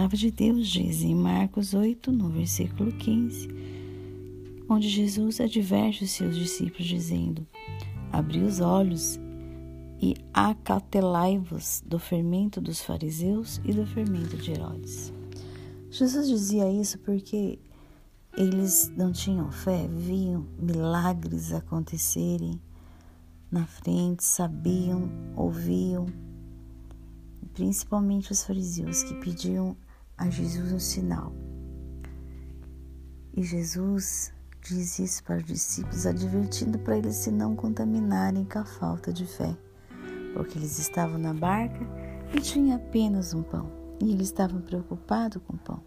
palavra de Deus diz em Marcos 8, no versículo 15, onde Jesus adverte os seus discípulos, dizendo: Abri os olhos e acautelai-vos do fermento dos fariseus e do fermento de Herodes. Jesus dizia isso porque eles não tinham fé, viam milagres acontecerem na frente, sabiam, ouviam, principalmente os fariseus que pediam a Jesus um sinal. E Jesus diz isso para os discípulos, advertindo para eles se não contaminarem com a falta de fé, porque eles estavam na barca e tinha apenas um pão, e eles estavam preocupados com o pão.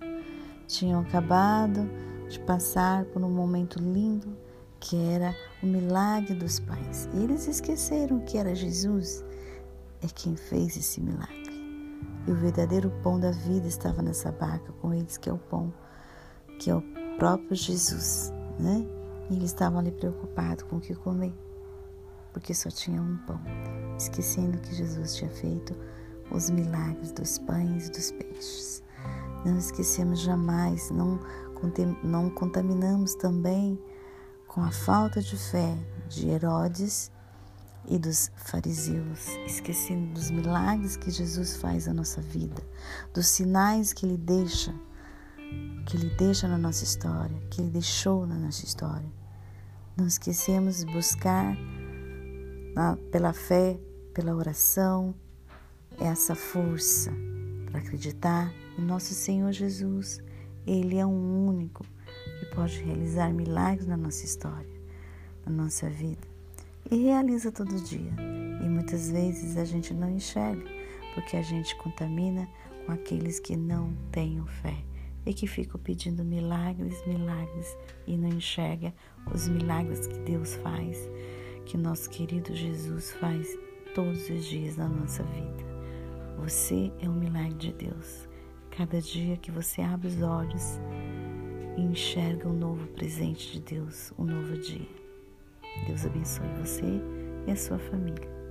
Tinham acabado de passar por um momento lindo que era o milagre dos pais. E eles esqueceram que era Jesus é quem fez esse milagre. E o verdadeiro pão da vida estava nessa barca com eles, que é o pão, que é o próprio Jesus, né? E eles estavam ali preocupados com o que comer, porque só tinha um pão, esquecendo que Jesus tinha feito os milagres dos pães e dos peixes. Não esquecemos jamais, não, não contaminamos também com a falta de fé de Herodes e dos fariseus, esquecendo dos milagres que Jesus faz na nossa vida, dos sinais que ele deixa, que ele deixa na nossa história, que ele deixou na nossa história. Não esquecemos de buscar na, pela fé, pela oração, essa força para acreditar em nosso Senhor Jesus. Ele é um único que pode realizar milagres na nossa história, na nossa vida e realiza todo dia. E muitas vezes a gente não enxerga porque a gente contamina com aqueles que não têm fé e que ficam pedindo milagres, milagres e não enxerga os milagres que Deus faz, que nosso querido Jesus faz todos os dias na nossa vida. Você é um milagre de Deus. Cada dia que você abre os olhos e enxerga um novo presente de Deus, um novo dia. Deus abençoe você e a sua família.